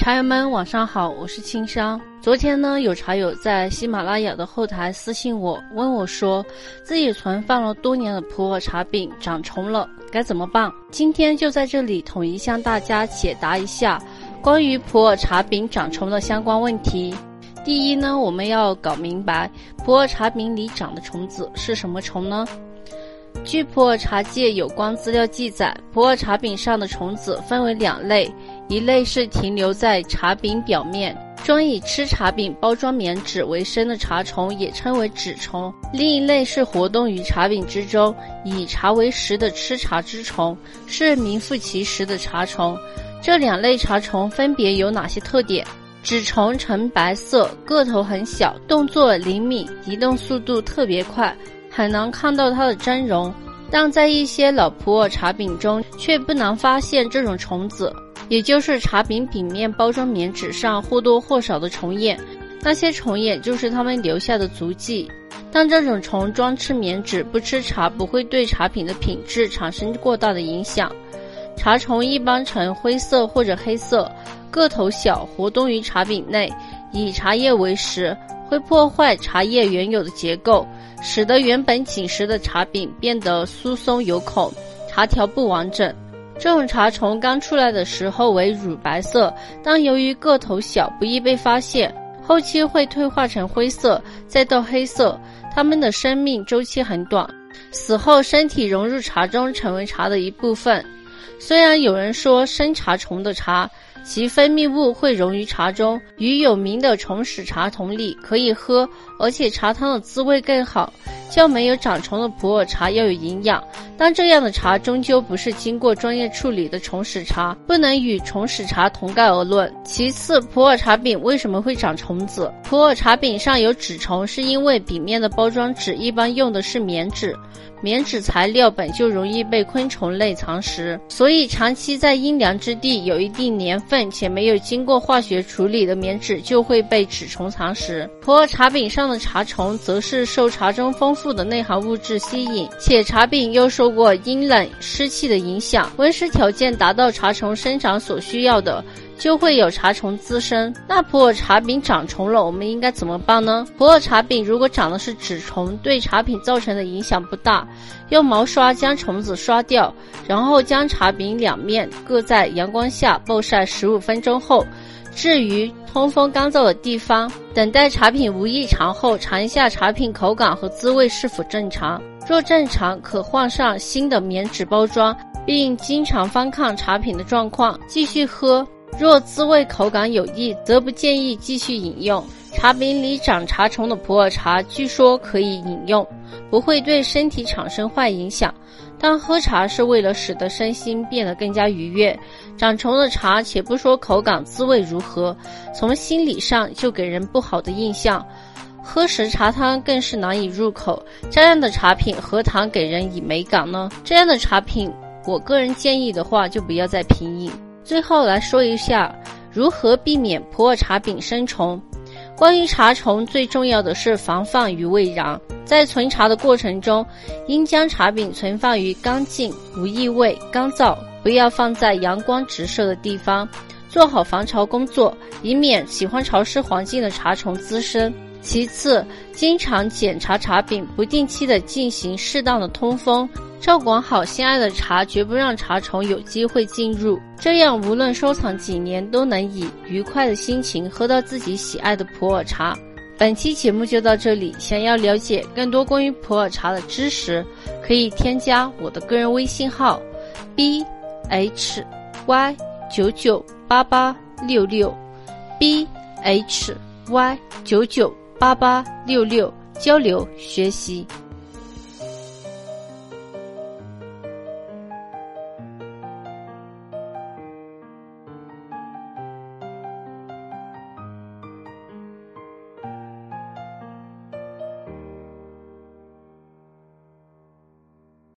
茶友们晚上好，我是青商。昨天呢，有茶友在喜马拉雅的后台私信我，问我说，自己存放了多年的普洱茶饼长虫了，该怎么办？今天就在这里统一向大家解答一下关于普洱茶饼长虫的相关问题。第一呢，我们要搞明白普洱茶饼里长的虫子是什么虫呢？据普洱茶界有关资料记载，普洱茶饼上的虫子分为两类，一类是停留在茶饼表面，专以吃茶饼包装棉纸为生的茶虫，也称为纸虫；另一类是活动于茶饼之中，以茶为食的吃茶之虫，是名副其实的茶虫。这两类茶虫分别有哪些特点？纸虫呈白色，个头很小，动作灵敏，移动速度特别快。很难看到它的真容，但在一些老普洱茶饼中却不难发现这种虫子，也就是茶饼饼面包装棉纸上或多或少的虫眼。那些虫眼就是它们留下的足迹。但这种虫专吃棉纸不吃茶，不会对茶品的品质产生过大的影响。茶虫一般呈灰色或者黑色，个头小，活动于茶饼内，以茶叶为食。会破坏茶叶原有的结构，使得原本紧实的茶饼变得疏松有孔，茶条不完整。这种茶虫刚出来的时候为乳白色，但由于个头小，不易被发现，后期会退化成灰色，再到黑色。它们的生命周期很短，死后身体融入茶中，成为茶的一部分。虽然有人说生茶虫的茶。其分泌物会溶于茶中，与有名的虫屎茶同理，可以喝，而且茶汤的滋味更好，较没有长虫的普洱茶要有营养。但这样的茶终究不是经过专业处理的虫屎茶，不能与虫屎茶同盖而论。其次，普洱茶饼为什么会长虫子？普洱茶饼上有纸虫，是因为饼面的包装纸一般用的是棉纸。棉纸材料本就容易被昆虫类藏食，所以长期在阴凉之地、有一定年份且没有经过化学处理的棉纸就会被纸虫藏食。普洱茶饼上茶虫则是受茶中丰富的内含物质吸引，且茶饼又受过阴冷湿气的影响，温湿条件达到茶虫生长所需要的。就会有茶虫滋生。那普洱茶饼长虫了，我们应该怎么办呢？普洱茶饼如果长的是纸虫，对茶品造成的影响不大，用毛刷将虫子刷掉，然后将茶饼两面各在阳光下暴晒十五分钟后，置于通风干燥的地方，等待茶品无异常后，尝一下茶品口感和滋味是否正常。若正常，可换上新的棉纸包装，并经常翻看茶品的状况，继续喝。若滋味口感有异，则不建议继续饮用。茶饼里长茶虫的普洱茶，据说可以饮用，不会对身体产生坏影响。但喝茶是为了使得身心变得更加愉悦。长虫的茶，且不说口感滋味如何，从心理上就给人不好的印象。喝时茶汤更是难以入口。这样的茶品何谈给人以美感呢？这样的茶品，我个人建议的话，就不要再品饮。最后来说一下如何避免普洱茶饼生虫。关于茶虫，最重要的是防范于未然。在存茶的过程中，应将茶饼存放于干净、无异味、干燥，不要放在阳光直射的地方，做好防潮工作，以免喜欢潮湿环境的茶虫滋生。其次，经常检查茶饼，不定期的进行适当的通风，照管好心爱的茶，绝不让茶虫有机会进入。这样，无论收藏几年，都能以愉快的心情喝到自己喜爱的普洱茶。本期节目就到这里，想要了解更多关于普洱茶的知识，可以添加我的个人微信号：b h y 九九八八六六，b h y 九九。八八六六交流学习。